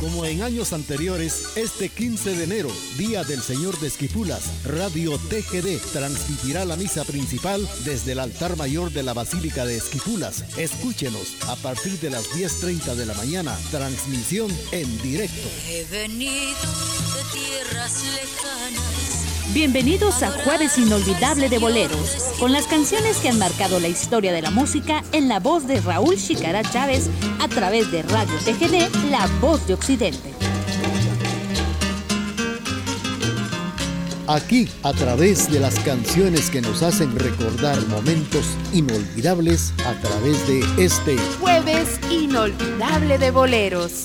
Como en años anteriores, este 15 de enero, Día del Señor de Esquipulas, Radio TGD transmitirá la misa principal desde el altar mayor de la Basílica de Esquipulas. Escúchenos a partir de las 10.30 de la mañana, transmisión en directo. He venido de tierras lejanas Bienvenidos a Jueves Inolvidable de Boleros, con las canciones que han marcado la historia de la música en la voz de Raúl Chicara Chávez a través de Radio TGD, La Voz de Occidente. Aquí, a través de las canciones que nos hacen recordar momentos inolvidables, a través de este Jueves Inolvidable de Boleros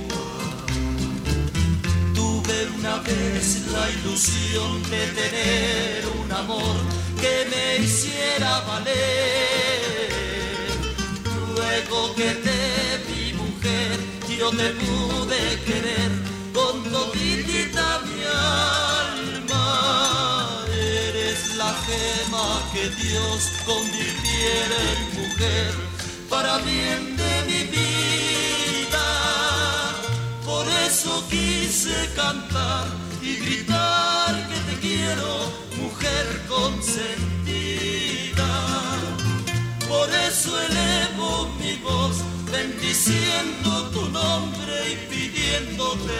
una vez la ilusión de tener un amor que me hiciera valer. Luego que te vi mujer, yo te pude querer con toditita mi alma. Eres la gema que Dios convirtiera en mujer para bien de mi vida eso quise cantar y gritar que te quiero, mujer consentida. Por eso elevo mi voz, bendiciendo tu nombre y pidiéndote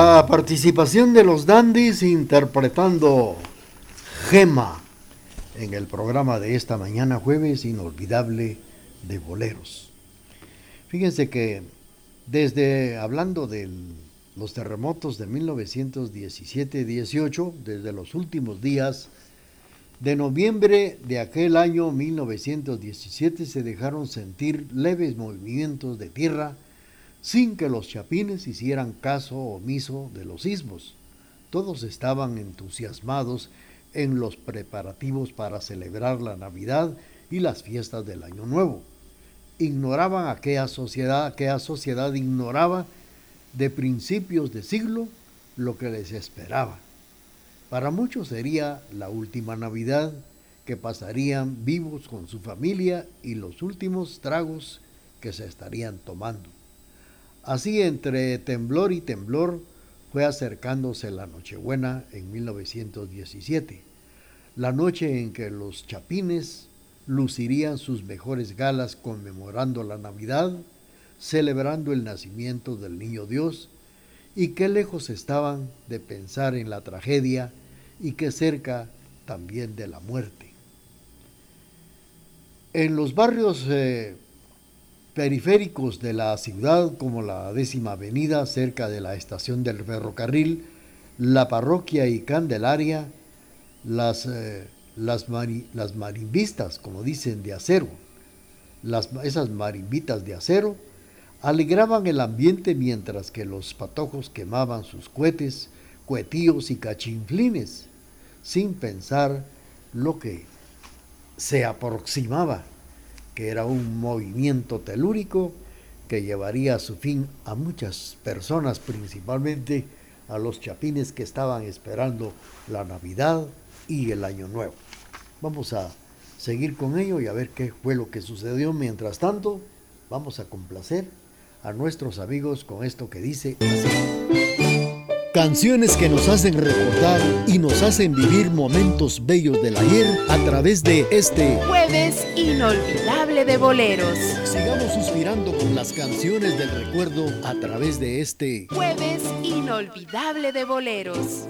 La participación de los dandies interpretando Gema en el programa de esta mañana jueves inolvidable de boleros. Fíjense que desde hablando de los terremotos de 1917-18, desde los últimos días de noviembre de aquel año 1917 se dejaron sentir leves movimientos de tierra sin que los chapines hicieran caso omiso de los sismos. Todos estaban entusiasmados en los preparativos para celebrar la Navidad y las fiestas del Año Nuevo. Ignoraban aquella sociedad, aquella sociedad ignoraba de principios de siglo lo que les esperaba. Para muchos sería la última Navidad que pasarían vivos con su familia y los últimos tragos que se estarían tomando. Así entre temblor y temblor fue acercándose la Nochebuena en 1917, la noche en que los chapines lucirían sus mejores galas conmemorando la Navidad, celebrando el nacimiento del Niño Dios, y qué lejos estaban de pensar en la tragedia y qué cerca también de la muerte. En los barrios eh, periféricos de la ciudad, como la décima avenida cerca de la estación del ferrocarril, la parroquia y Candelaria, las, eh, las, las marimbistas, como dicen, de acero, las, esas marimbitas de acero, alegraban el ambiente mientras que los patojos quemaban sus cohetes, cuetíos y cachinflines, sin pensar lo que se aproximaba que era un movimiento telúrico que llevaría a su fin a muchas personas, principalmente a los chapines que estaban esperando la Navidad y el Año Nuevo. Vamos a seguir con ello y a ver qué fue lo que sucedió. Mientras tanto, vamos a complacer a nuestros amigos con esto que dice así. Canciones que nos hacen recordar y nos hacen vivir momentos bellos del ayer a través de este jueves inolvidable de boleros. Sigamos suspirando con las canciones del recuerdo a través de este jueves inolvidable de boleros.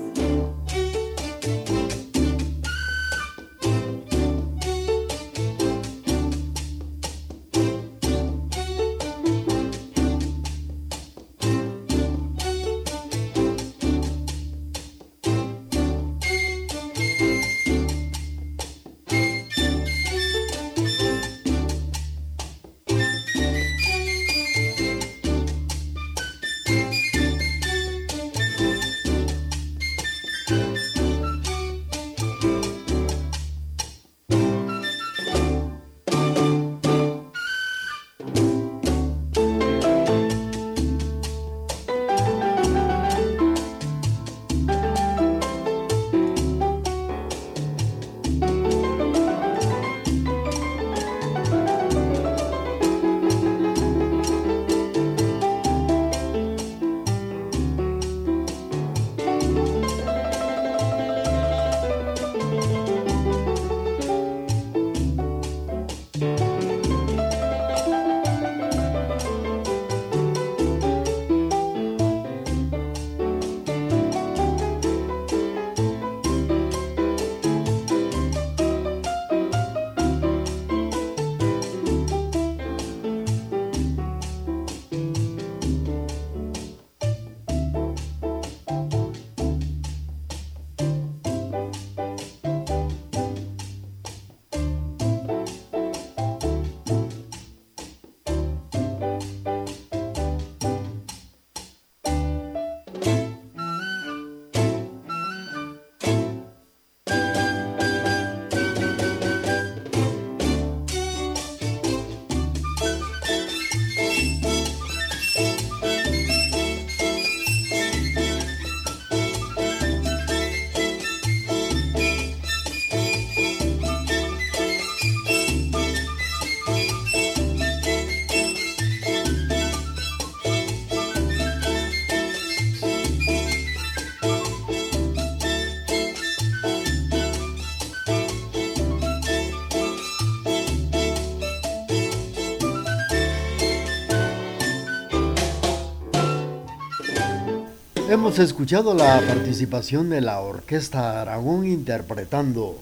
Hemos escuchado la participación de la Orquesta Aragón interpretando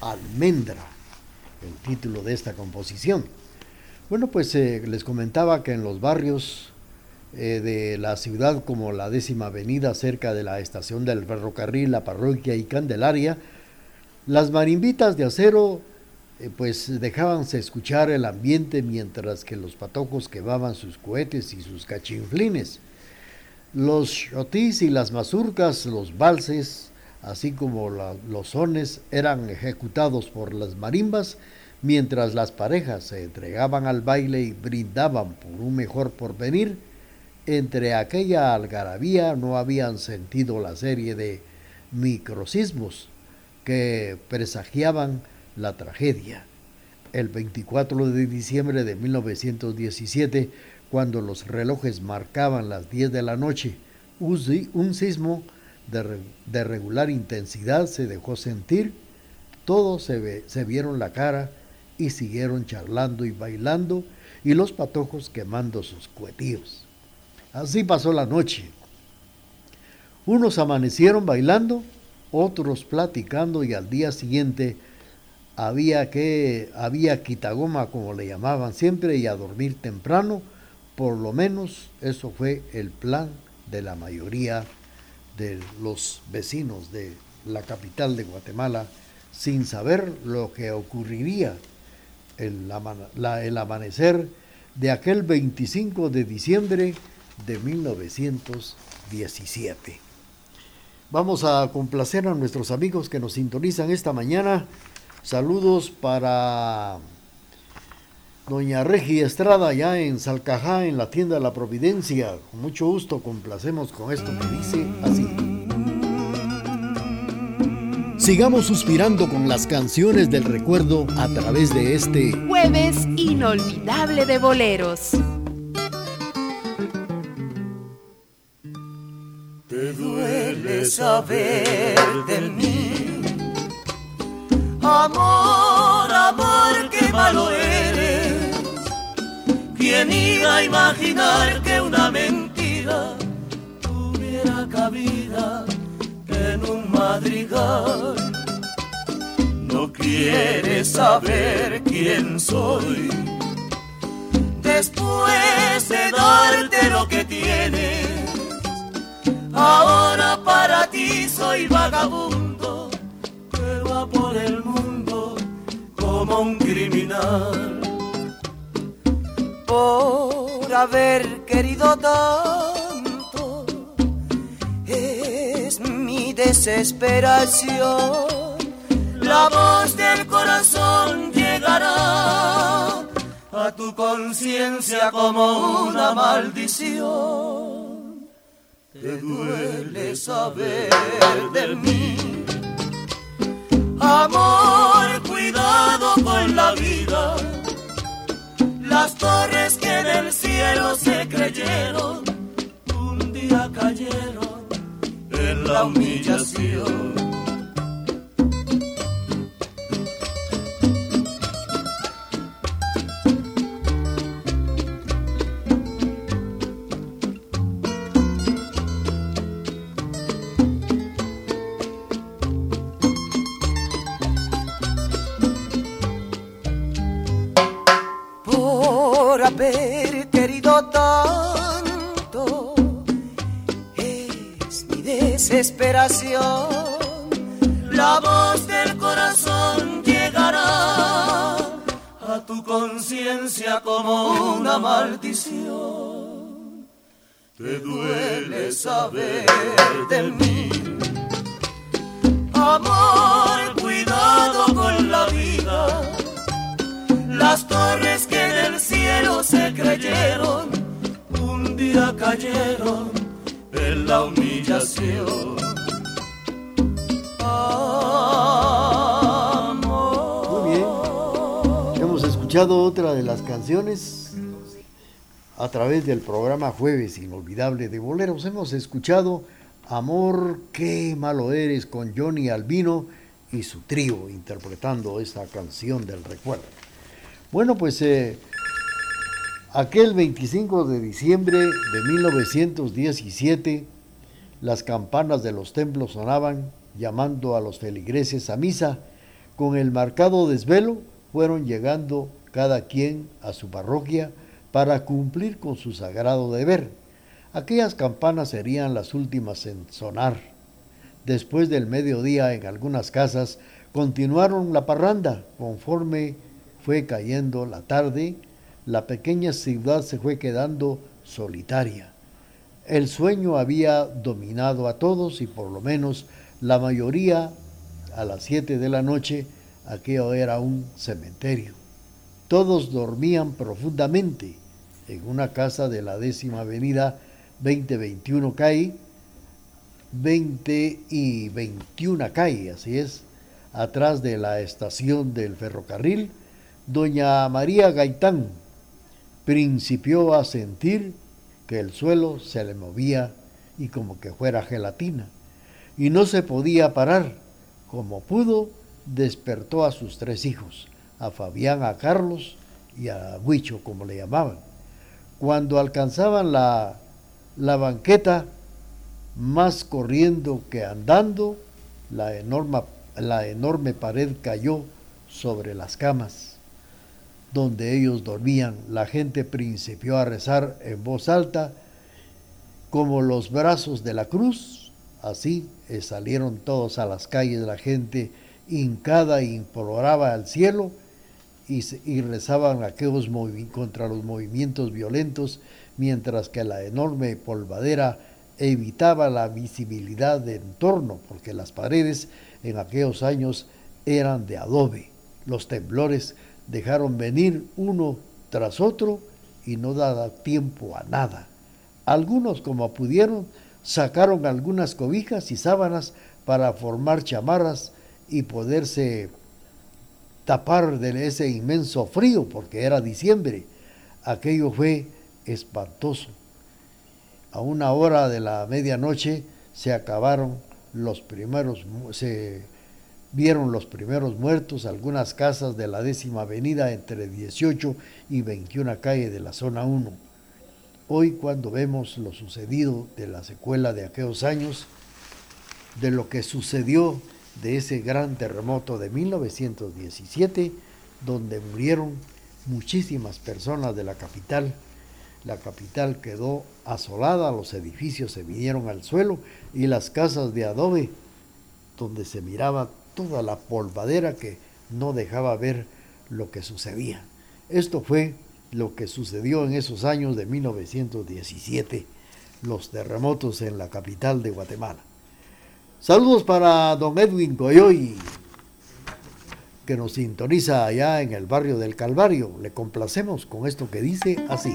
Almendra, el título de esta composición. Bueno, pues eh, les comentaba que en los barrios eh, de la ciudad, como la décima avenida cerca de la estación del ferrocarril, la parroquia y Candelaria, las marimbitas de acero eh, pues dejábanse escuchar el ambiente mientras que los patojos quemaban sus cohetes y sus cachinflines. Los shotís y las mazurcas, los valses, así como los sones, eran ejecutados por las marimbas, mientras las parejas se entregaban al baile y brindaban por un mejor porvenir. Entre aquella algarabía no habían sentido la serie de microsismos que presagiaban la tragedia. El 24 de diciembre de 1917, cuando los relojes marcaban las 10 de la noche, un sismo de, regular intensidad se dejó sentir, todos se, vieron la cara y siguieron charlando y bailando y los patojos quemando sus cuetíos. Así pasó la noche. Unos amanecieron bailando, otros platicando y al día siguiente había que había quitagoma como le llamaban siempre y a dormir temprano por lo menos eso fue el plan de la mayoría de los vecinos de la capital de Guatemala, sin saber lo que ocurriría el, el amanecer de aquel 25 de diciembre de 1917. Vamos a complacer a nuestros amigos que nos sintonizan esta mañana. Saludos para Doña Regi Estrada, ya en Salcajá, en la tienda de la Providencia. Con mucho gusto complacemos con esto que dice así. Sigamos suspirando con las canciones del recuerdo a través de este jueves inolvidable de boleros. Te duele saber de mí, amor, amor, qué malo es ¿Quién iba a imaginar que una mentira tuviera cabida en un madrigal? No quieres saber quién soy. Después de darte lo que tienes, ahora para ti soy vagabundo que va por el mundo como un criminal. Por haber querido tanto, es mi desesperación la voz del corazón llegará a tu conciencia como una maldición. Te duele saber de mí. Amor, cuidado con la vida. Las torres que en el cielo se creyeron, un día cayeron en la humillación. Desesperación. La voz del corazón llegará a tu conciencia como una maldición. Te duele saber de mí. Amor, cuidado con la vida. Las torres que del cielo se creyeron, un día cayeron la humillación. Muy bien. Hemos escuchado otra de las canciones a través del programa Jueves Inolvidable de Boleros. Hemos escuchado Amor, qué malo eres con Johnny Albino y su trío interpretando esta canción del recuerdo. Bueno, pues eh, aquel 25 de diciembre de 1917, las campanas de los templos sonaban llamando a los feligreses a misa. Con el marcado desvelo fueron llegando cada quien a su parroquia para cumplir con su sagrado deber. Aquellas campanas serían las últimas en sonar. Después del mediodía en algunas casas continuaron la parranda conforme fue cayendo la tarde, la pequeña ciudad se fue quedando solitaria. El sueño había dominado a todos y por lo menos la mayoría a las siete de la noche aquello era un cementerio. Todos dormían profundamente en una casa de la décima avenida 2021 calle, 20 y 21 calle, así es, atrás de la estación del ferrocarril doña María Gaitán principió a sentir que el suelo se le movía y como que fuera gelatina, y no se podía parar. Como pudo, despertó a sus tres hijos, a Fabián, a Carlos y a Huicho, como le llamaban. Cuando alcanzaban la, la banqueta, más corriendo que andando, la enorme, la enorme pared cayó sobre las camas donde ellos dormían. La gente principió a rezar en voz alta, como los brazos de la cruz. Así eh, salieron todos a las calles, la gente hincada imploraba al cielo y, y rezaban aquellos contra los movimientos violentos, mientras que la enorme polvadera evitaba la visibilidad de entorno, porque las paredes en aquellos años eran de adobe. Los temblores dejaron venir uno tras otro y no daba tiempo a nada. Algunos, como pudieron, sacaron algunas cobijas y sábanas para formar chamarras y poderse tapar de ese inmenso frío, porque era diciembre. Aquello fue espantoso. A una hora de la medianoche se acabaron los primeros, vieron los primeros muertos, algunas casas de la décima avenida entre 18 y 21 calle de la zona 1. Hoy cuando vemos lo sucedido de la secuela de aquellos años, de lo que sucedió de ese gran terremoto de 1917, donde murieron muchísimas personas de la capital. La capital quedó asolada, los edificios se vinieron al suelo y las casas de adobe, donde se miraba toda la polvadera que no dejaba ver lo que sucedía. Esto fue lo que sucedió en esos años de 1917, los terremotos en la capital de Guatemala. Saludos para don Edwin Goyoy, que nos sintoniza allá en el barrio del Calvario. Le complacemos con esto que dice así.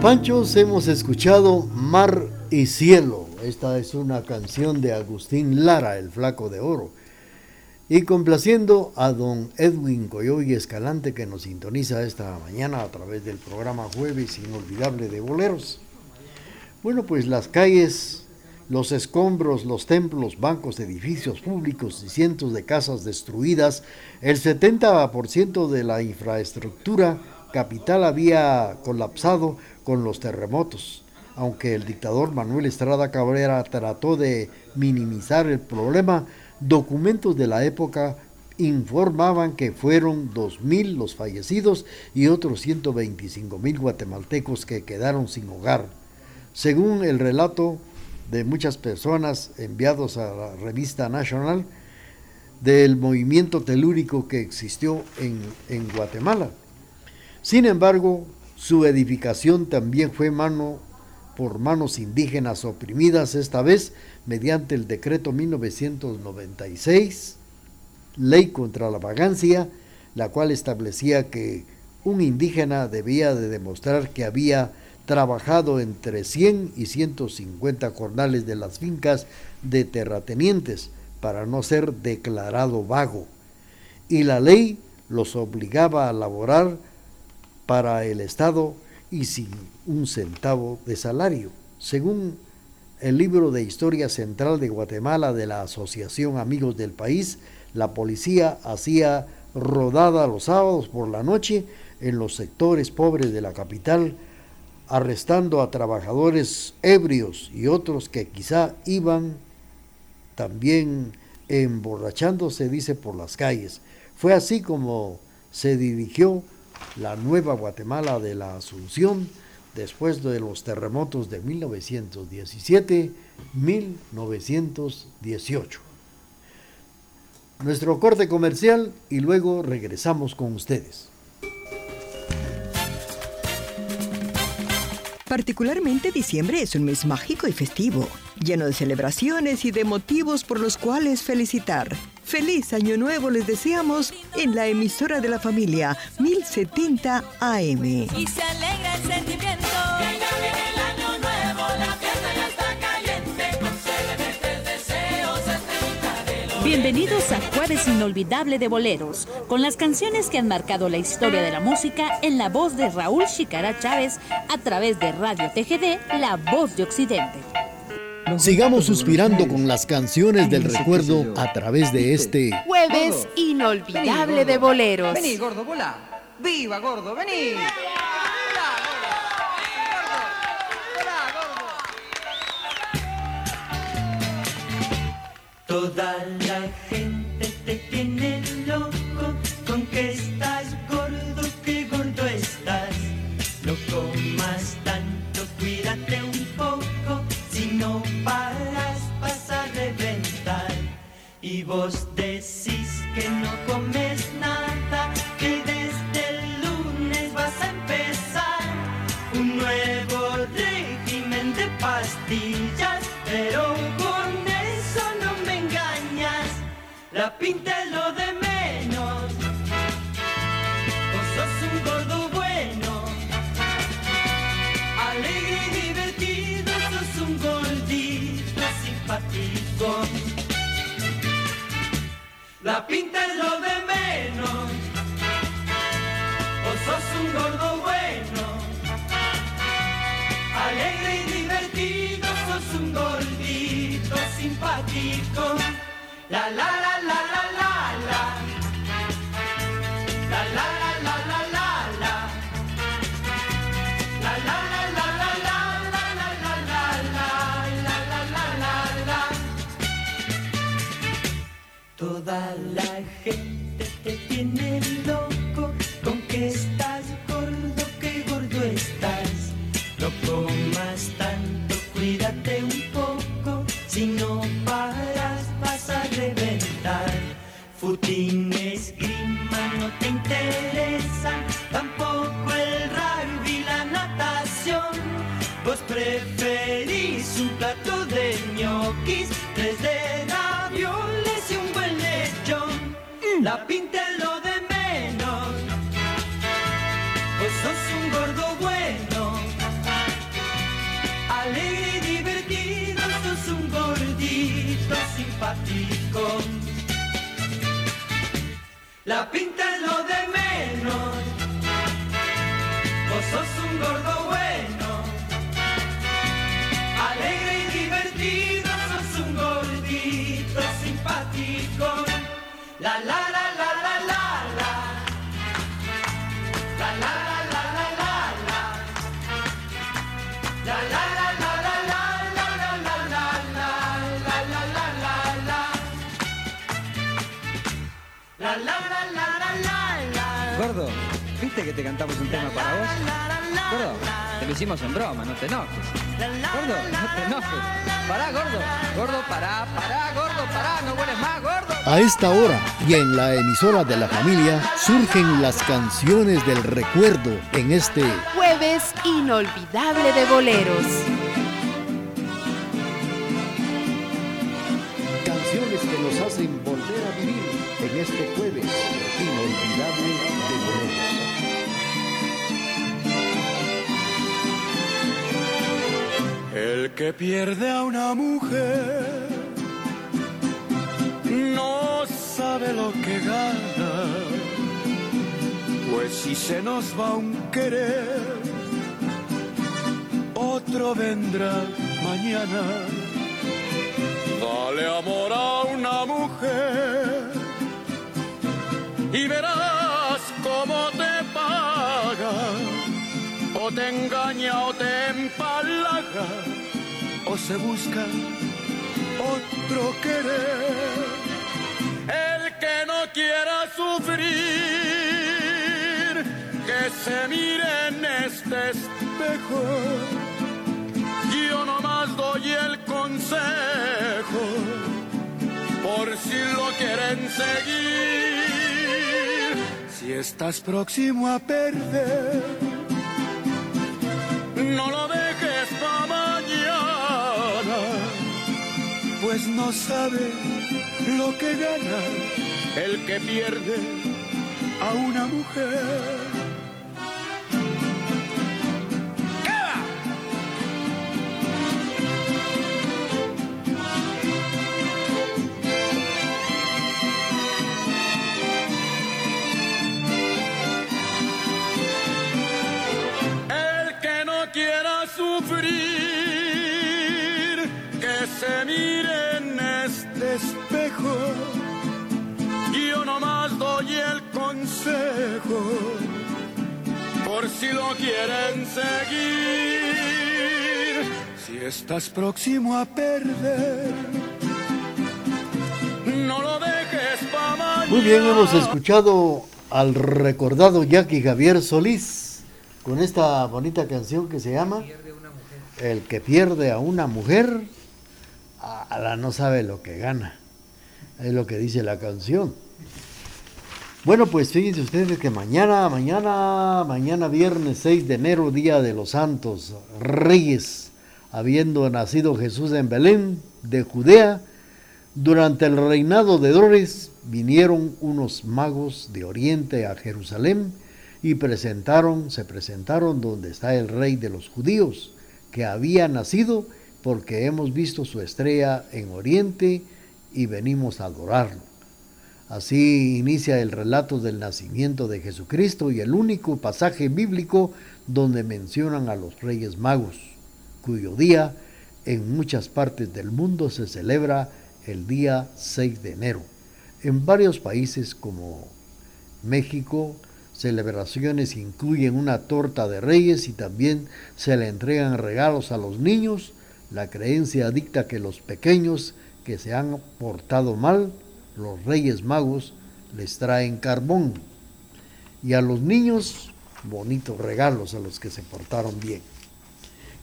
Panchos hemos escuchado Mar y Cielo. Esta es una canción de Agustín Lara, el flaco de oro. Y complaciendo a don Edwin Coyoy Escalante que nos sintoniza esta mañana a través del programa Jueves Inolvidable de Boleros. Bueno, pues las calles, los escombros, los templos, bancos, edificios públicos y cientos de casas destruidas, el 70% de la infraestructura capital había colapsado con los terremotos. Aunque el dictador Manuel Estrada Cabrera trató de minimizar el problema, documentos de la época informaban que fueron 2.000 los fallecidos y otros 125.000 guatemaltecos que quedaron sin hogar. Según el relato de muchas personas enviados a la revista National del movimiento telúrico que existió en, en Guatemala. Sin embargo, su edificación también fue mano por manos indígenas oprimidas, esta vez mediante el decreto 1996, ley contra la vagancia, la cual establecía que un indígena debía de demostrar que había trabajado entre 100 y 150 jornales de las fincas de terratenientes, para no ser declarado vago. Y la ley los obligaba a laborar para el Estado y sin un centavo de salario. Según el libro de Historia Central de Guatemala de la Asociación Amigos del País, la policía hacía rodada los sábados por la noche en los sectores pobres de la capital, arrestando a trabajadores ebrios y otros que quizá iban también emborrachándose, dice, por las calles. Fue así como se dirigió la nueva Guatemala de la Asunción después de los terremotos de 1917-1918. Nuestro corte comercial y luego regresamos con ustedes. Particularmente diciembre es un mes mágico y festivo, lleno de celebraciones y de motivos por los cuales felicitar. Feliz Año Nuevo les deseamos en la emisora de la familia 1070 AM. Y se alegra el sentimiento. Bienvenidos a Jueves Inolvidable de Boleros, con las canciones que han marcado la historia de la música en la voz de Raúl Chicara Chávez a través de Radio TGD, La Voz de Occidente. Sigamos suspirando con las canciones del recuerdo a través de este Jueves Inolvidable de Boleros. Vení, gordo, bola. ¡Viva, gordo! ¡Vení! Toda la gente te tiene bus simpático. La la la la la la la. La la la la la la la. La la la la la la la la la la la la la la la Toda la gente te tiene loco La pinta es lo de menos, vos sos un gordo bueno. Alegre y divertido, sos un gordito simpático. La pinta es lo de menos. Vos sos un gordo bueno. La la la la la la la. La la la la la la la. La la la la la la la la la la la la la la la la Gordo, ¿viste que te cantamos un tema para vos? Gordo, te lo hicimos en broma, no te enojes. Gordo, no te enojes. Pará, gordo. Gordo, pará, pará, gordo, pará, no vuelves más, gordo. A esta hora y en la emisora de la familia surgen las canciones del recuerdo en este jueves inolvidable de boleros. Canciones que nos hacen volver a vivir en este jueves El que pierde a una mujer no sabe lo que gana, pues si se nos va un querer, otro vendrá mañana. Dale amor a una mujer y verás cómo te paga, o te engaña o te empalaga, o se busca otro querer. El que no quiera sufrir, que se mire en este espejo. Yo nomás doy el consejo, por si lo quieren seguir. Si estás próximo a perder, no lo dejes pues no sabe lo que gana el que pierde a una mujer. Espejo. Yo nomás doy el consejo, por si lo quieren seguir. Si estás próximo a perder, no lo dejes para mañana. Muy bien, hemos escuchado al recordado Jackie Javier Solís con esta bonita canción que se llama El que pierde a una mujer, a la no sabe lo que gana. Es lo que dice la canción. Bueno, pues fíjense ustedes que mañana, mañana, mañana viernes 6 de enero, Día de los Santos Reyes, habiendo nacido Jesús en Belén de Judea, durante el reinado de Dores vinieron unos magos de Oriente a Jerusalén y presentaron, se presentaron donde está el rey de los judíos, que había nacido porque hemos visto su estrella en Oriente y venimos a adorarlo. Así inicia el relato del nacimiento de Jesucristo y el único pasaje bíblico donde mencionan a los reyes magos, cuyo día en muchas partes del mundo se celebra el día 6 de enero. En varios países como México, celebraciones incluyen una torta de reyes y también se le entregan regalos a los niños. La creencia dicta que los pequeños que se han portado mal, los reyes magos les traen carbón y a los niños bonitos regalos a los que se portaron bien.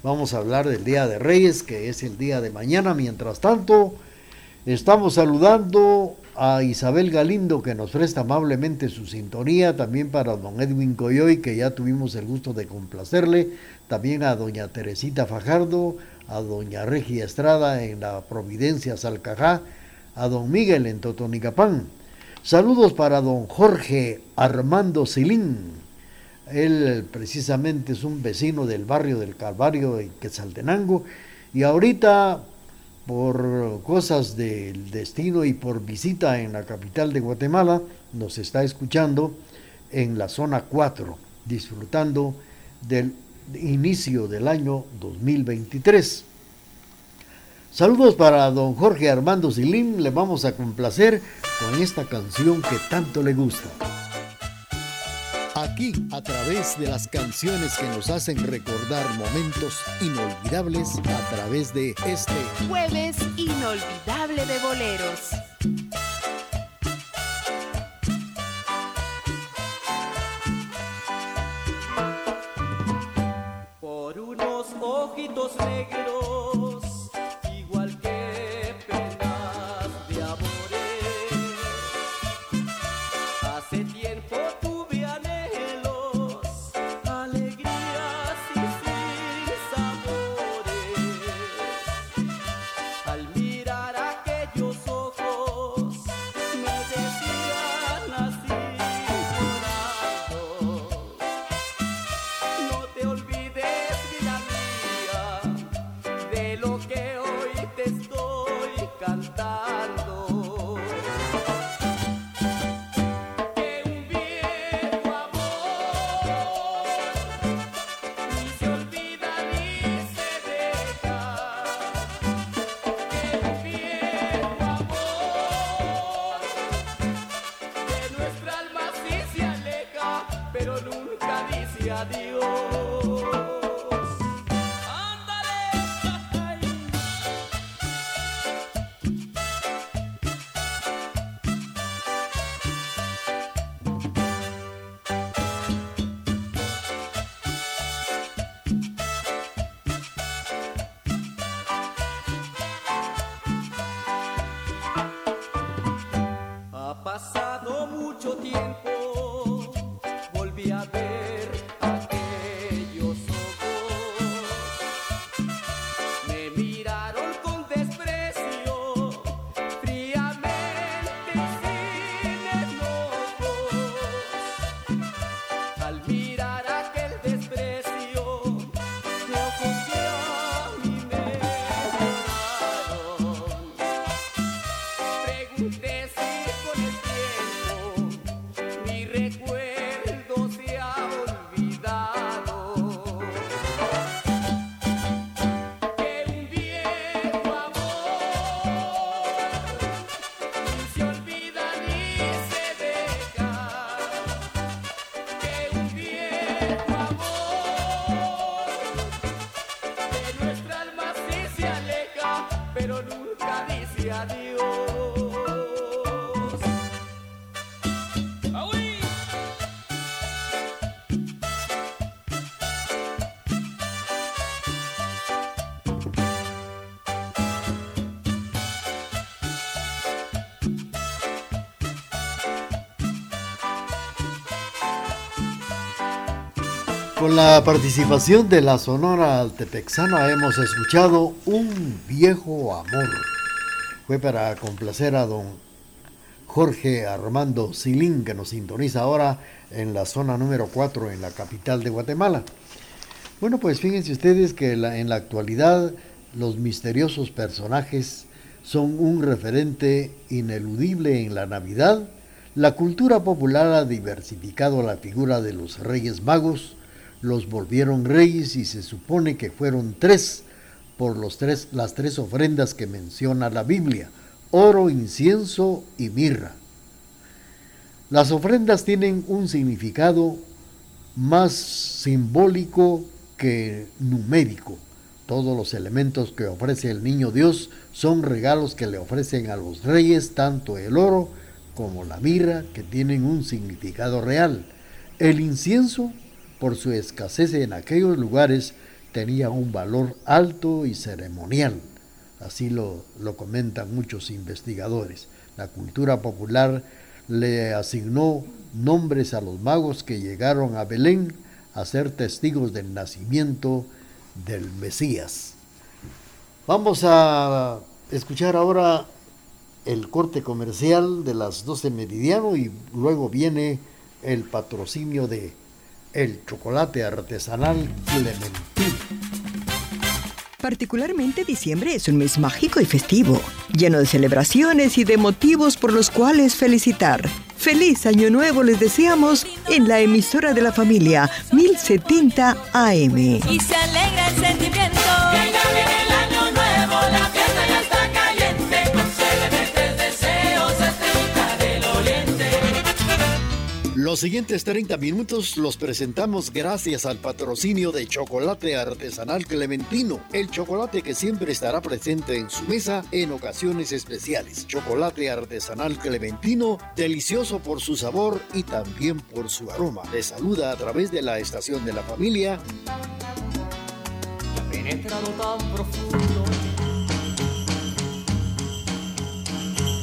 Vamos a hablar del Día de Reyes, que es el día de mañana. Mientras tanto, estamos saludando a Isabel Galindo, que nos presta amablemente su sintonía, también para don Edwin Coyoy, que ya tuvimos el gusto de complacerle, también a doña Teresita Fajardo, a doña Regia Estrada en la Providencia Salcajá, a don Miguel en Totonicapán. Saludos para don Jorge Armando Silín. Él precisamente es un vecino del barrio del Calvario en Quetzaltenango y ahorita por cosas del destino y por visita en la capital de Guatemala nos está escuchando en la zona 4, disfrutando del inicio del año 2023. Saludos para don Jorge Armando Silín, le vamos a complacer con esta canción que tanto le gusta. Aquí, a través de las canciones que nos hacen recordar momentos inolvidables, a través de este Jueves inolvidable de boleros. Ojitos negros, Con la participación de la Sonora Altepexana hemos escuchado Un viejo amor. Fue para complacer a don Jorge Armando Silín, que nos sintoniza ahora en la zona número 4 en la capital de Guatemala. Bueno, pues fíjense ustedes que en la actualidad los misteriosos personajes son un referente ineludible en la Navidad. La cultura popular ha diversificado la figura de los Reyes Magos, los volvieron reyes y se supone que fueron tres por los tres, las tres ofrendas que menciona la Biblia, oro, incienso y mirra. Las ofrendas tienen un significado más simbólico que numérico. Todos los elementos que ofrece el niño Dios son regalos que le ofrecen a los reyes, tanto el oro como la mirra, que tienen un significado real. El incienso por su escasez en aquellos lugares, tenía un valor alto y ceremonial. Así lo, lo comentan muchos investigadores. La cultura popular le asignó nombres a los magos que llegaron a Belén a ser testigos del nacimiento del Mesías. Vamos a escuchar ahora el corte comercial de las 12 meridiano y luego viene el patrocinio de el chocolate artesanal Clementino. Particularmente diciembre es un mes mágico y festivo, lleno de celebraciones y de motivos por los cuales felicitar. Feliz Año Nuevo les deseamos en la emisora de la familia 1070 AM. Y se alegra Los siguientes 30 minutos los presentamos gracias al patrocinio de Chocolate Artesanal Clementino, el chocolate que siempre estará presente en su mesa en ocasiones especiales. Chocolate Artesanal Clementino, delicioso por su sabor y también por su aroma. Le saluda a través de la estación de la familia. penetrado tan profundo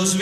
Ellos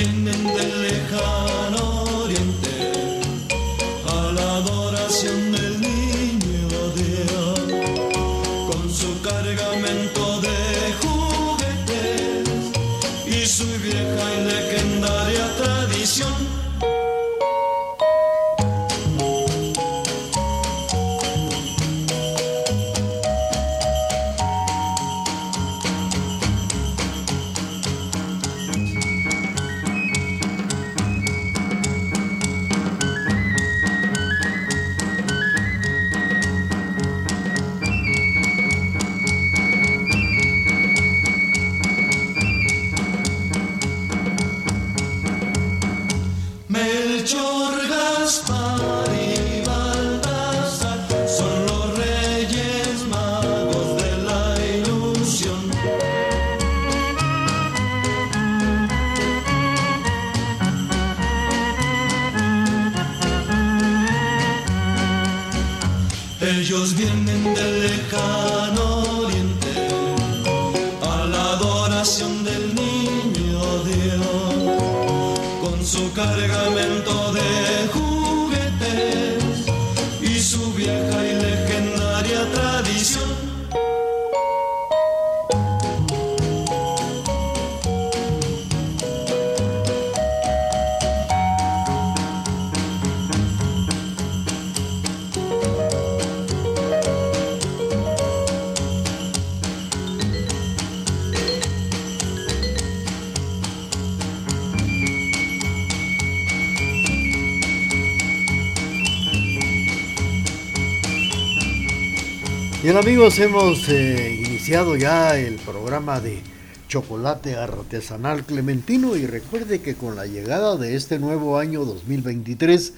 Amigos, hemos eh, iniciado ya el programa de chocolate artesanal clementino y recuerde que con la llegada de este nuevo año 2023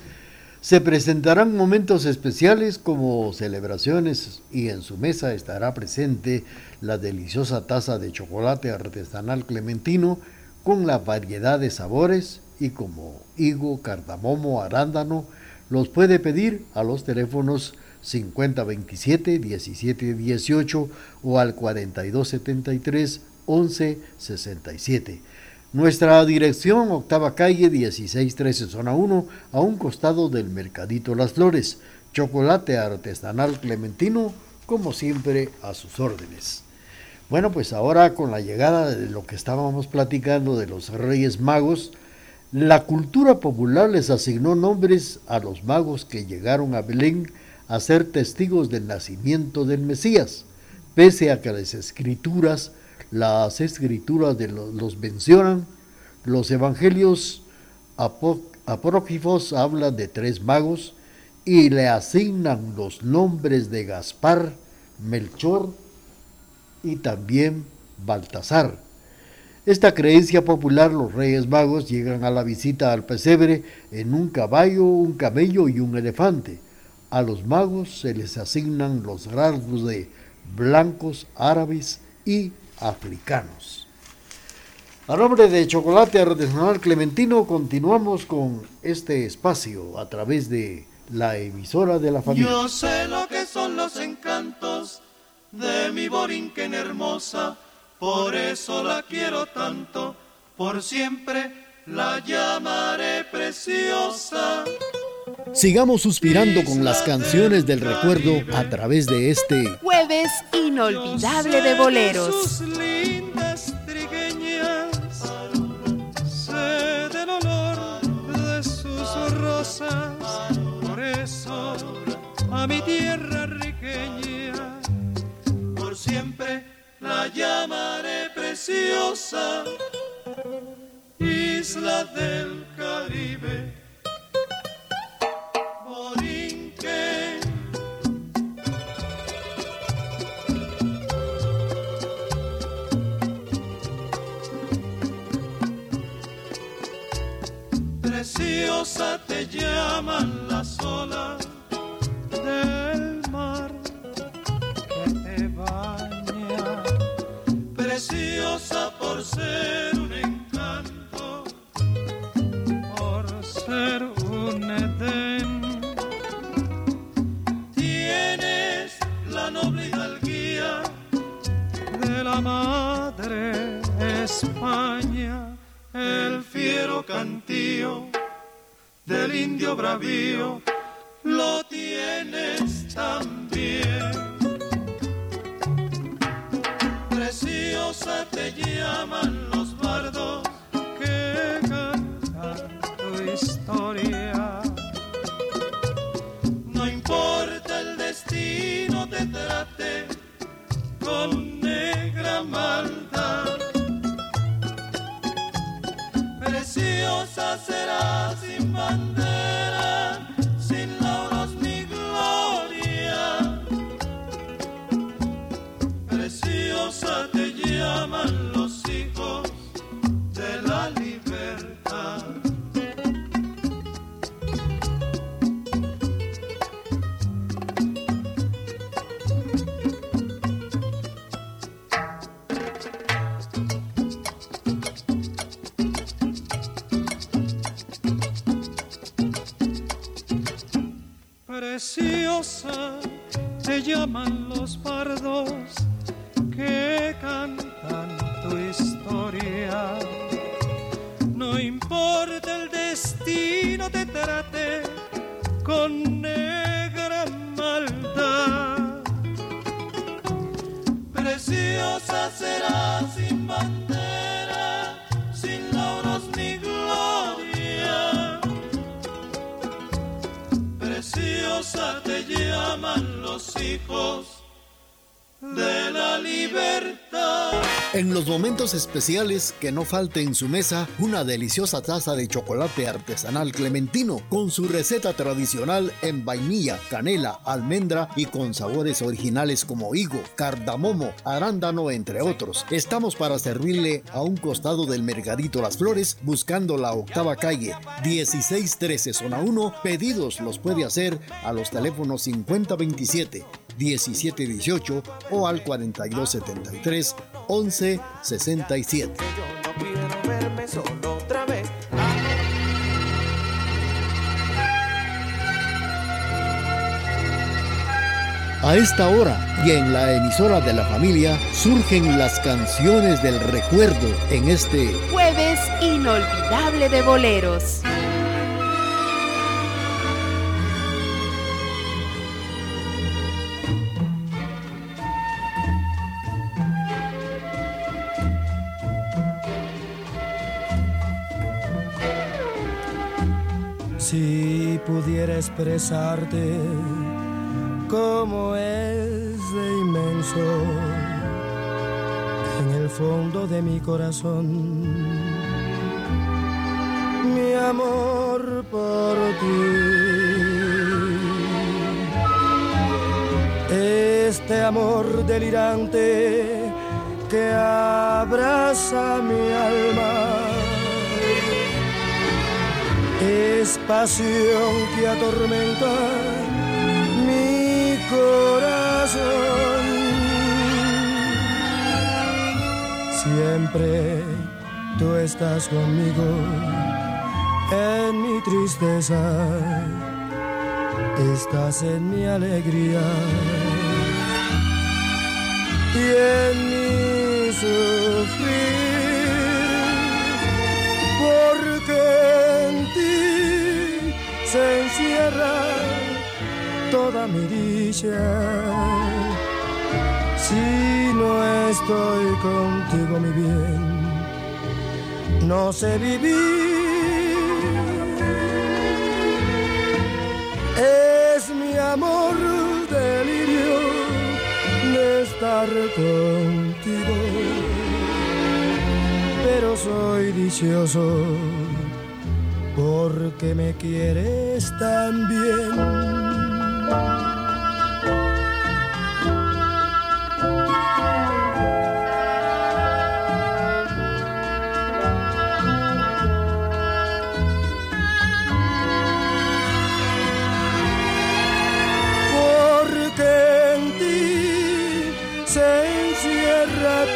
se presentarán momentos especiales como celebraciones y en su mesa estará presente la deliciosa taza de chocolate artesanal clementino con la variedad de sabores y como higo, cardamomo, arándano, los puede pedir a los teléfonos 5027-1718 o al 4273-1167. Nuestra dirección, octava calle 1613, zona 1, a un costado del Mercadito Las Flores. Chocolate artesanal clementino, como siempre, a sus órdenes. Bueno, pues ahora con la llegada de lo que estábamos platicando de los Reyes Magos, la cultura popular les asignó nombres a los magos que llegaron a Belén a ser testigos del nacimiento del Mesías, pese a que las escrituras, las escrituras de los, los mencionan, los evangelios apócrifos hablan de tres magos y le asignan los nombres de Gaspar, Melchor y también Baltasar. Esta creencia popular, los reyes magos llegan a la visita al pesebre en un caballo, un camello y un elefante a los magos se les asignan los rasgos de blancos, árabes y africanos. A nombre de Chocolate Artesanal Clementino continuamos con este espacio a través de la emisora de la familia. Yo sé lo que son los encantos de mi Borinquen hermosa, por eso la quiero tanto, por siempre la llamaré preciosa. Sigamos suspirando con las canciones del recuerdo a través de este jueves inolvidable de boleros. Sus lindas trigueñas, sé del olor de sus rosas, por eso a mi tierra riqueña, por siempre la llamaré preciosa, isla del Caribe Preciosa te llaman las olas del mar que te baña. Preciosa por ser indio bravío lo tienes también. Preciosa te llaman los pardos que cantan tu historia. No importa el destino te trate con negra maldad. Preciosa será hijos de la libertad. En los momentos especiales que no falte en su mesa una deliciosa taza de chocolate artesanal clementino con su receta tradicional en vainilla, canela, almendra y con sabores originales como higo, cardamomo, arándano entre otros. Estamos para servirle a un costado del Mercadito Las Flores buscando la octava calle 1613 zona 1. Pedidos los puede hacer a los teléfonos 5027 1718 o al 4273 1167. A esta hora y en la emisora de la familia surgen las canciones del recuerdo en este jueves inolvidable de boleros. Pudiera expresarte como es de inmenso en el fondo de mi corazón. Mi amor por ti. Este amor delirante que abraza mi alma es pasión que atormenta mi corazón. Siempre tú estás conmigo en mi tristeza, estás en mi alegría y en mi sufrir. Se encierra toda mi dicha. Si no estoy contigo, mi bien, no sé vivir. Es mi amor delirio de estar contigo, pero soy dichoso porque me quieres tan bien.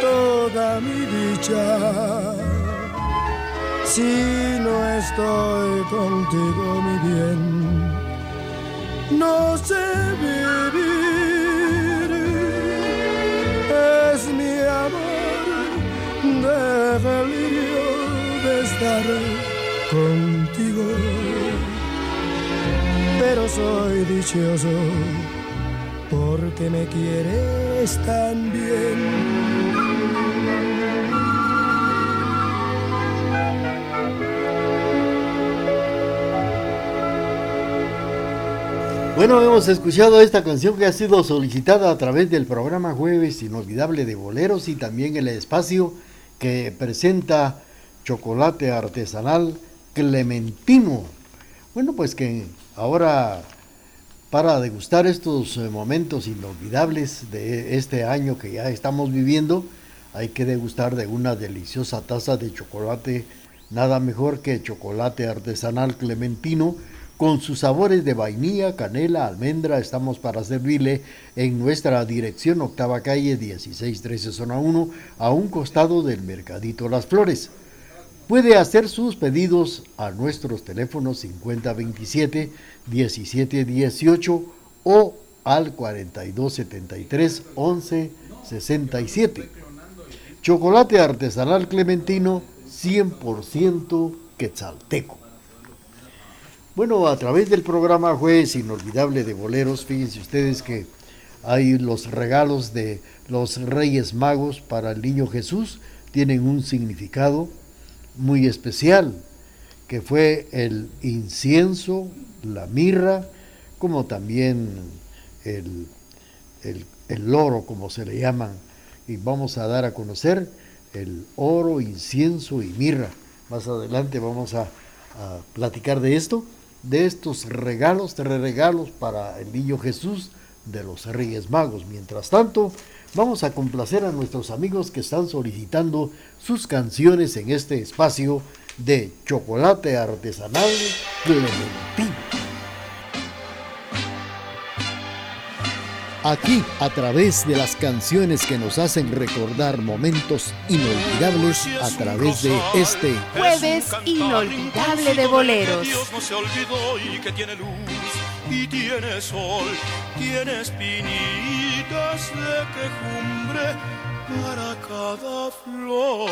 Toda mi dicha. Si estoy contigo, mi bien. No sé vivir, es mi amor de delirio de estar contigo. Pero soy dichoso porque me quieres tan bien. Bueno, hemos escuchado esta canción que ha sido solicitada a través del programa Jueves Inolvidable de Boleros y también el espacio que presenta chocolate artesanal clementino. Bueno, pues que ahora para degustar estos eh, momentos inolvidables de este año que ya estamos viviendo, hay que degustar de una deliciosa taza de chocolate, nada mejor que chocolate artesanal clementino con sus sabores de vainilla, canela, almendra, estamos para servirle en nuestra dirección octava calle 1613 zona 1 a un costado del Mercadito Las Flores. Puede hacer sus pedidos a nuestros teléfonos 5027 1718 o al 4273 1167. Chocolate artesanal clementino 100% quetzalteco. Bueno, a través del programa Jueves Inolvidable de Boleros, fíjense ustedes que hay los regalos de los Reyes Magos para el Niño Jesús, tienen un significado muy especial, que fue el incienso, la mirra, como también el, el, el loro, como se le llaman, y vamos a dar a conocer el oro, incienso y mirra. Más adelante vamos a platicar de esto, de estos regalos, tres regalos para el niño Jesús de los Reyes Magos. Mientras tanto, vamos a complacer a nuestros amigos que están solicitando sus canciones en este espacio de chocolate artesanal Clementino. Aquí, a través de las canciones que nos hacen recordar momentos inolvidables, a través de este jueves inolvidable de boleros. Dios no se olvidó y que tiene luz y tiene sol, tiene espinitas de quejumbre para cada flor.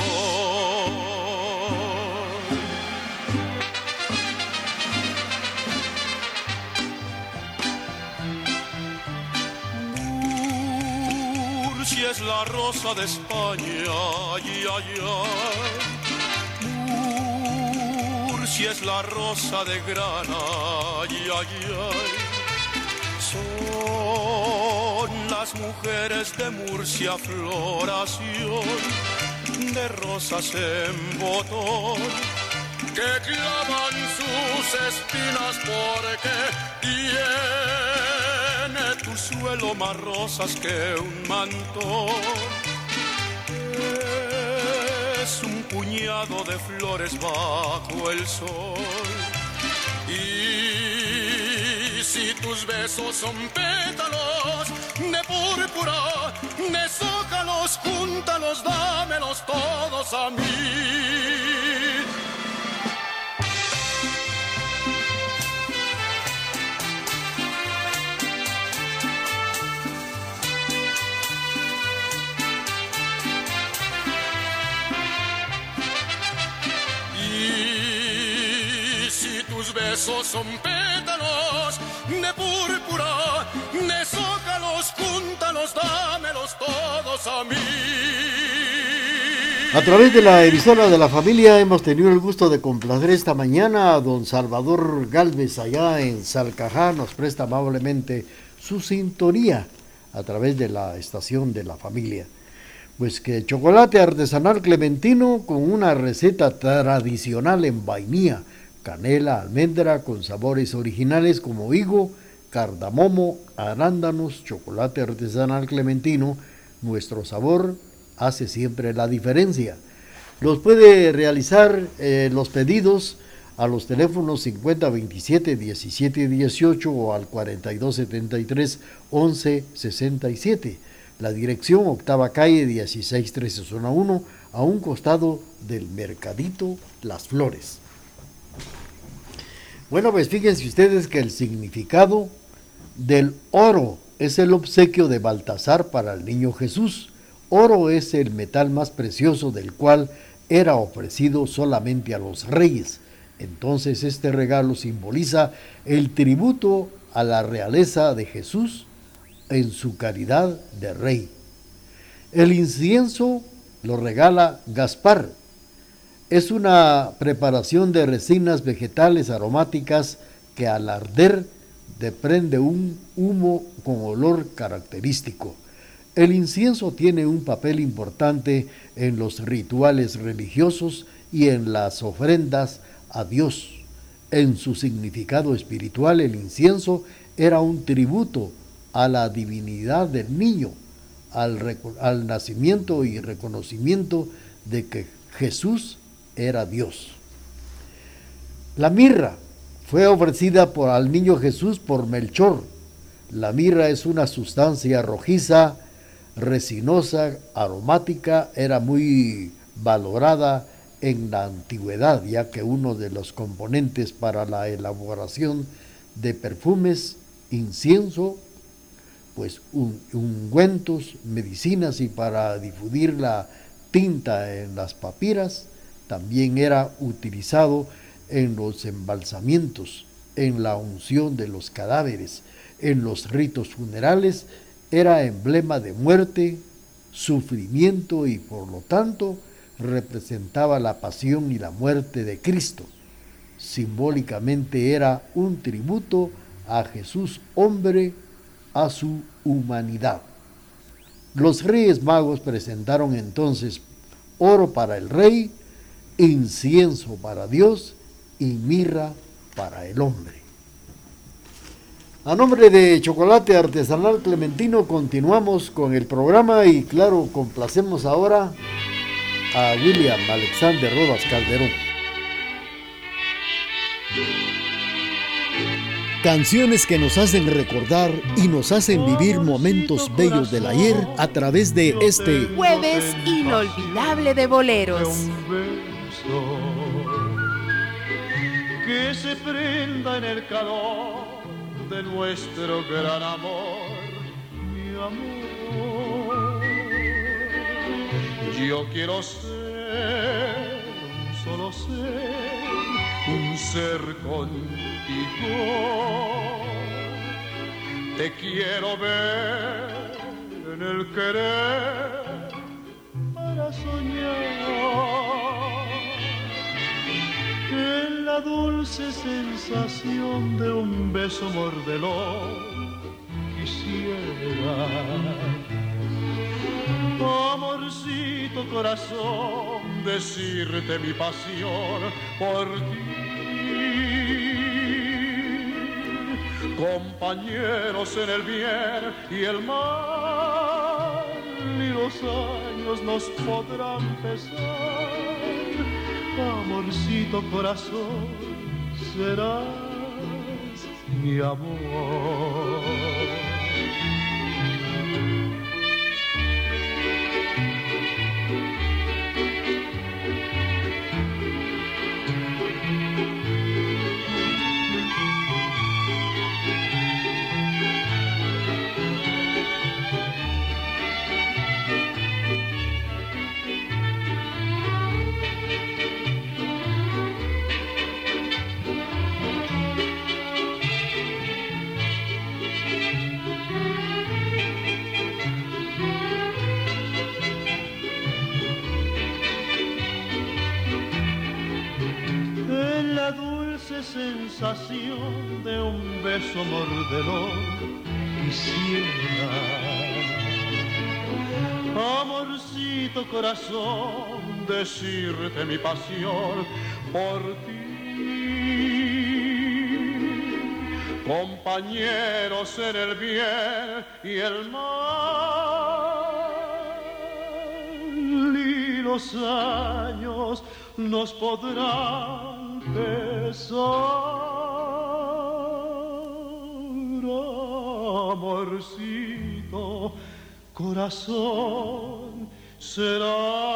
Es la rosa de España, ay, ay, ay. Murcia es la rosa de grana, ay, ay, ay. Son las mujeres de Murcia floración de rosas en botón que clavan sus espinas porque tiene tu suelo más rosas que un mantón. Es un puñado de flores bajo el sol. Y si tus besos son pétalos de púrpura, deshójalos, júntalos, dámelos todos a mí. Tus besos son pétalos de púrpura, deshójalos, júntalos, dámelos todos a mí. A través de la emisora de la familia hemos tenido el gusto de complacer esta mañana a don Salvador Galvez allá en Salcajá. Nos presta amablemente su sintonía a través de la estación de la familia. Pues que chocolate artesanal clementino con una receta tradicional en vainilla, canela, almendra con sabores originales como higo, cardamomo, arándanos, chocolate artesanal clementino, nuestro sabor hace siempre la diferencia. Los puede realizar eh, los pedidos a los teléfonos 5027 1718 o al 4273 1167. La dirección octava calle 1613 zona 1 a un costado del mercadito Las Flores. Bueno, pues fíjense ustedes que el significado del oro es el obsequio de Baltasar para el niño Jesús. Oro es el metal más precioso del cual era ofrecido solamente a los reyes. Entonces este regalo simboliza el tributo a la realeza de Jesús en su calidad de rey. El incienso lo regala Gaspar. Es una preparación de resinas vegetales aromáticas que al arder desprende un humo con olor característico. El incienso tiene un papel importante en los rituales religiosos y en las ofrendas a Dios. En su significado espiritual, el incienso era un tributo a la divinidad del niño, al, al, nacimiento y reconocimiento de que Jesús era Dios. La mirra fue ofrecida por, al niño Jesús por Melchor. La mirra es una sustancia rojiza, resinosa, aromática, era muy valorada en la antigüedad, ya que uno de los componentes para la elaboración de perfumes, incienso, pues ungüentos, medicinas y para difundir la tinta en las papiras, también era utilizado en los embalsamientos, en la unción de los cadáveres, en los ritos funerales, era emblema de muerte, sufrimiento y por lo tanto representaba la pasión y la muerte de Cristo. Simbólicamente era un tributo a Jesús hombre, a su humanidad. Los reyes magos presentaron entonces oro para el rey, incienso para Dios y mirra para el hombre. A nombre de Chocolate Artesanal Clementino continuamos con el programa y claro, complacemos ahora a William Alexander Rodas Calderón. Canciones que nos hacen recordar y nos hacen vivir momentos bellos del ayer a través de este jueves inolvidable de boleros. Que se prenda en el calor de nuestro gran amor, mi amor. Yo quiero ser solo ser, un ser contigo te quiero ver en el querer para soñar en la dulce sensación de un beso mordelón quisiera amorcito corazón decirte mi pasión por ti compañeros en el bien y el mal, y los años nos podrán pesar. Amorcito corazón, serás mi amor. Sensación de un beso mordelón quisiera. Amorcito corazón, decirte mi pasión por ti. Compañeros en el bien y el mal, y los años nos podrán amorcito, corazón, serás.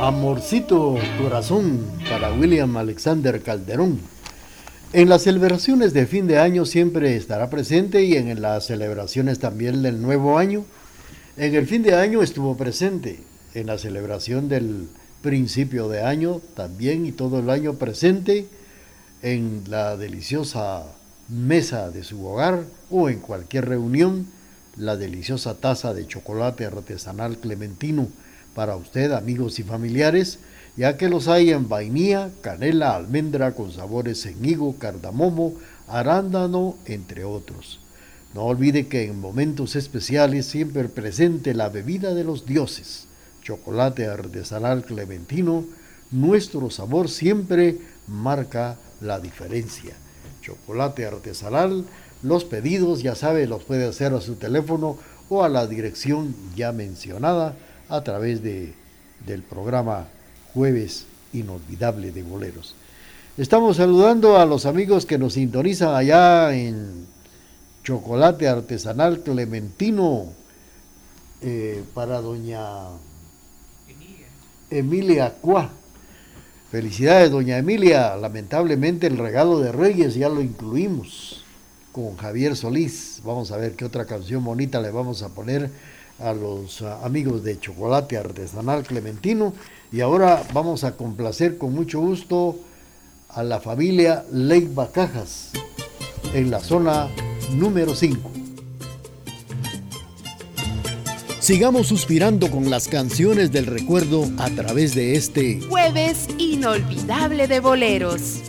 Amorcito, corazón, para William Alexander Calderón. En las celebraciones de fin de año siempre estará presente y en las celebraciones también del nuevo año. En el fin de año estuvo presente, en la celebración del principio de año también y todo el año presente en la deliciosa mesa de su hogar o en cualquier reunión, la deliciosa taza de chocolate artesanal clementino para usted, amigos y familiares ya que los hay en vainilla, canela, almendra con sabores en higo, cardamomo, arándano, entre otros. No olvide que en momentos especiales siempre presente la bebida de los dioses, chocolate artesanal clementino, nuestro sabor siempre marca la diferencia. Chocolate artesanal, los pedidos ya sabe, los puede hacer a su teléfono o a la dirección ya mencionada a través de, del programa jueves inolvidable de boleros. Estamos saludando a los amigos que nos sintonizan allá en Chocolate Artesanal Clementino eh, para doña Emilia Cuá. Felicidades, doña Emilia. Lamentablemente el regalo de Reyes ya lo incluimos con Javier Solís. Vamos a ver qué otra canción bonita le vamos a poner a los ah, amigos de Chocolate Artesanal Clementino. Y ahora vamos a complacer con mucho gusto a la familia Leiva Cajas en la zona número 5. Sigamos suspirando con las canciones del recuerdo a través de este jueves inolvidable de boleros.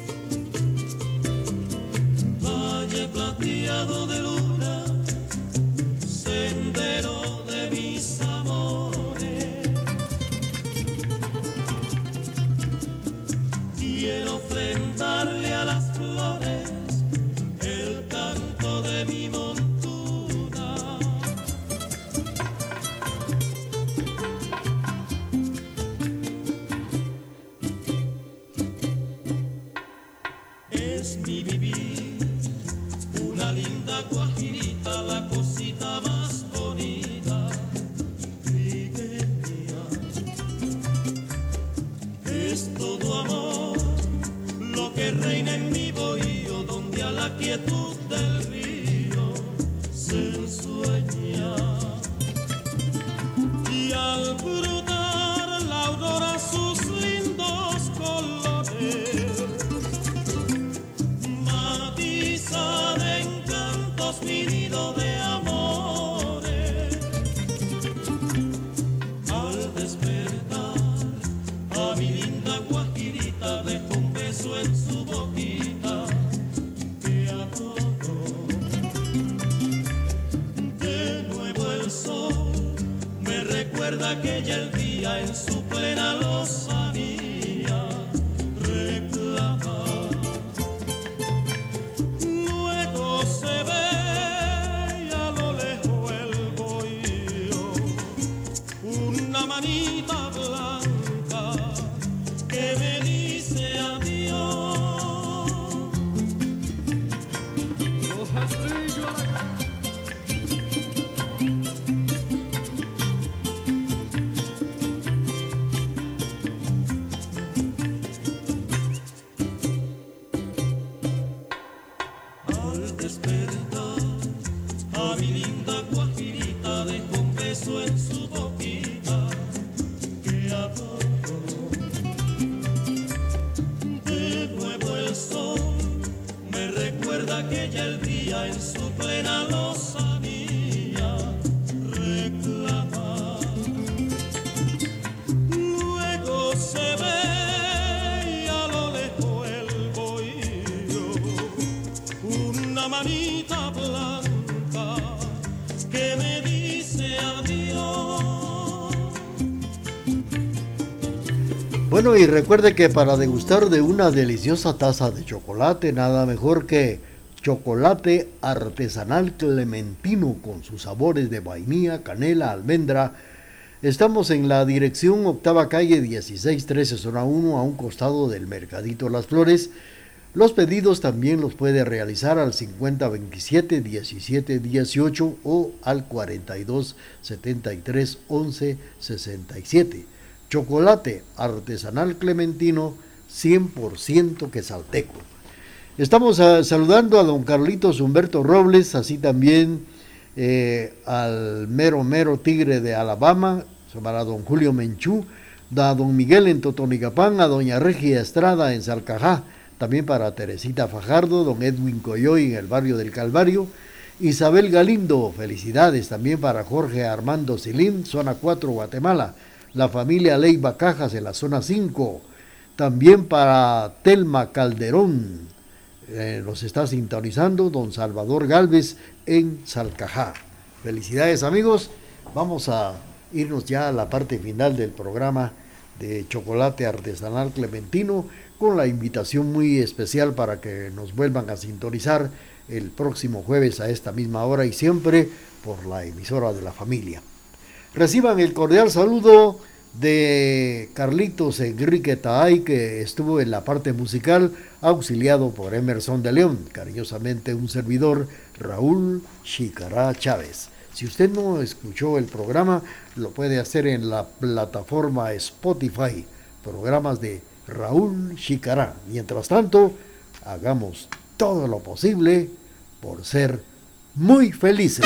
Oh, Y recuerde que para degustar de una deliciosa taza de chocolate, nada mejor que chocolate artesanal clementino con sus sabores de vainilla, canela, almendra. Estamos en la dirección octava calle 1613 zona 1 a un costado del Mercadito Las Flores. Los pedidos también los puede realizar al 5027 1718 o al 42 73 11 67 chocolate artesanal clementino 100% quesalteco. Estamos ah, saludando a don Carlitos Humberto Robles, así también eh, al mero mero tigre de Alabama, a don Julio Menchú, a don Miguel en Totonicapán, a doña Regia Estrada en Salcajá, también para Teresita Fajardo, don Edwin Coyoy en el barrio del Calvario, Isabel Galindo, felicidades también para Jorge Armando Silín, zona 4, Guatemala, la familia Leiva Cajas en la zona 5, también para Telma Calderón, eh, nos está sintonizando don Salvador Galvez en Salcajá. Felicidades amigos, vamos a irnos ya a la parte final del programa de chocolate artesanal clementino con la invitación muy especial para que nos vuelvan a sintonizar el próximo jueves a esta misma hora y siempre por la emisora de la familia. Reciban el cordial saludo de Carlitos Enrique Taay, que estuvo en la parte musical, auxiliado por Emerson de León, cariñosamente un servidor, Raúl Chicará Chávez. Si usted no escuchó el programa, lo puede hacer en la plataforma Spotify, programas de Raúl Chicará. Mientras tanto, hagamos todo lo posible por ser muy felices.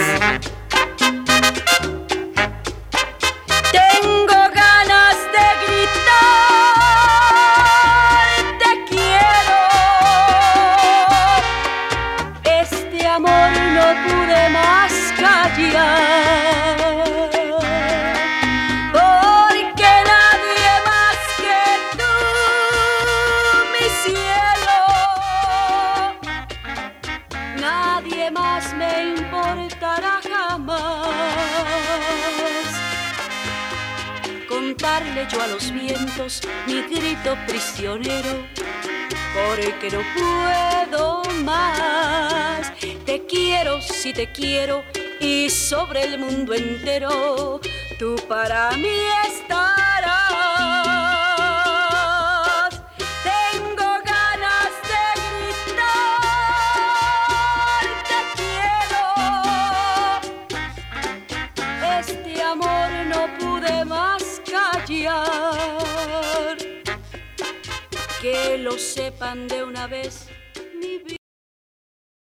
Grito prisionero, porque no puedo más. Te quiero si te quiero y sobre el mundo entero tú para mí estarás. Lo sepan de una vez